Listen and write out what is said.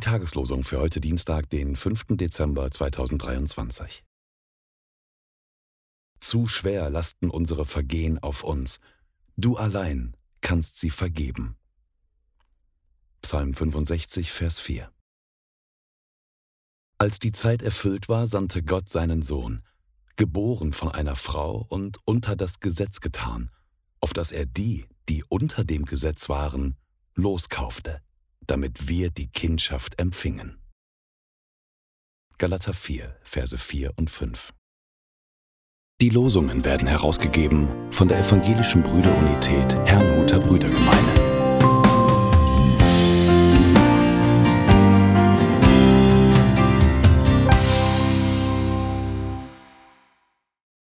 Tageslosung für heute Dienstag, den 5. Dezember 2023. Zu schwer lasten unsere Vergehen auf uns. Du allein kannst sie vergeben. Psalm 65, Vers 4. Als die Zeit erfüllt war, sandte Gott seinen Sohn, geboren von einer Frau und unter das Gesetz getan, auf dass er die, die unter dem Gesetz waren, loskaufte damit wir die Kindschaft empfingen. Galater 4, Verse 4 und 5. Die Losungen werden herausgegeben von der Evangelischen Brüderunität Herrnhuter Brüdergemeine.